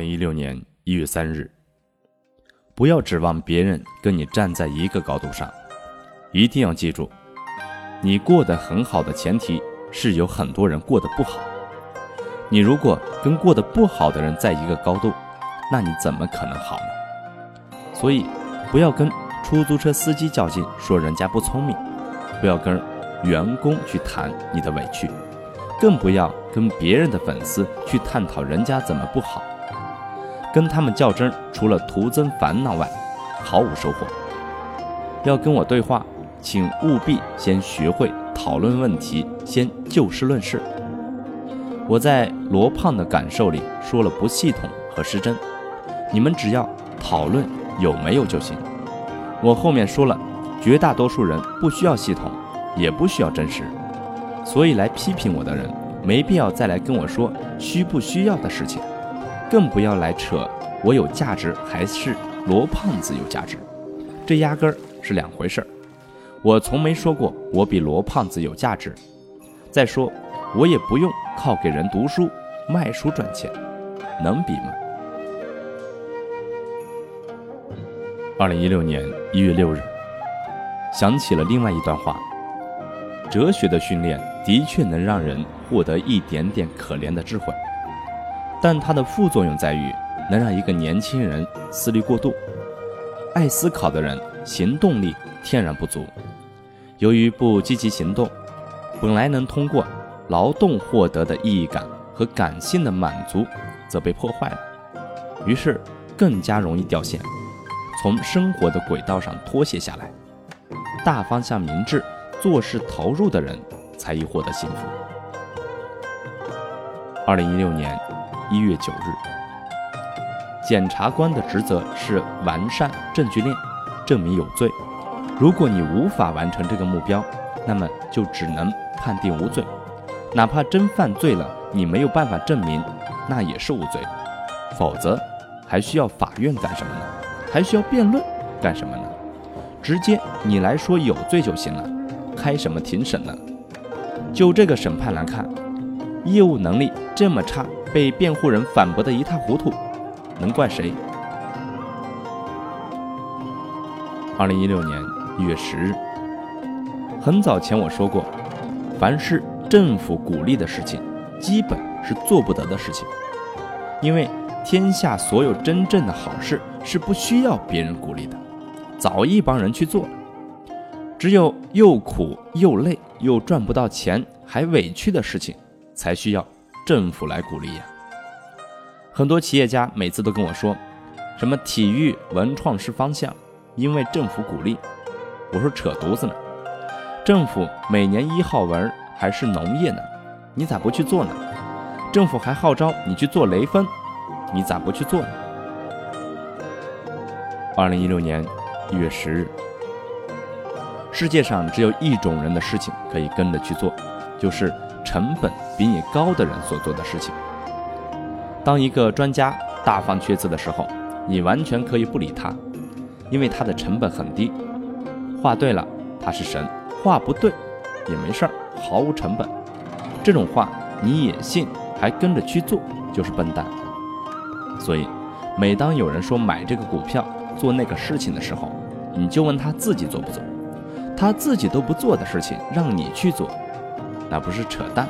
零一六年一月三日，不要指望别人跟你站在一个高度上，一定要记住，你过得很好的前提是有很多人过得不好。你如果跟过得不好的人在一个高度，那你怎么可能好呢？所以，不要跟出租车司机较劲，说人家不聪明；不要跟员工去谈你的委屈，更不要跟别人的粉丝去探讨人家怎么不好。跟他们较真，除了徒增烦恼外，毫无收获。要跟我对话，请务必先学会讨论问题，先就事论事。我在罗胖的感受里说了不系统和失真，你们只要讨论有没有就行。我后面说了，绝大多数人不需要系统，也不需要真实，所以来批评我的人，没必要再来跟我说需不需要的事情。更不要来扯我有价值还是罗胖子有价值，这压根儿是两回事儿。我从没说过我比罗胖子有价值。再说，我也不用靠给人读书卖书赚钱，能比吗？二零一六年一月六日，想起了另外一段话：哲学的训练的确能让人获得一点点可怜的智慧。但它的副作用在于，能让一个年轻人思虑过度。爱思考的人行动力天然不足，由于不积极行动，本来能通过劳动获得的意义感和感性的满足，则被破坏了，于是更加容易掉线，从生活的轨道上脱卸下来。大方向明智、做事投入的人，才易获得幸福。二零一六年。一月九日，检察官的职责是完善证据链，证明有罪。如果你无法完成这个目标，那么就只能判定无罪。哪怕真犯罪了，你没有办法证明，那也是无罪。否则，还需要法院干什么呢？还需要辩论干什么呢？直接你来说有罪就行了，开什么庭审呢？就这个审判来看，业务能力这么差。被辩护人反驳得一塌糊涂，能怪谁？二零一六年一月十日，很早前我说过，凡是政府鼓励的事情，基本是做不得的事情，因为天下所有真正的好事是不需要别人鼓励的，早一帮人去做了。只有又苦又累又赚不到钱还委屈的事情，才需要。政府来鼓励呀，很多企业家每次都跟我说，什么体育文创是方向，因为政府鼓励。我说扯犊子呢，政府每年一号文还是农业呢，你咋不去做呢？政府还号召你去做雷锋，你咋不去做呢？二零一六年一月十日，世界上只有一种人的事情可以跟着去做，就是。成本比你高的人所做的事情。当一个专家大放厥词的时候，你完全可以不理他，因为他的成本很低。话对了，他是神；话不对，也没事儿，毫无成本。这种话你也信，还跟着去做，就是笨蛋。所以，每当有人说买这个股票、做那个事情的时候，你就问他自己做不做。他自己都不做的事情，让你去做。那不是扯淡，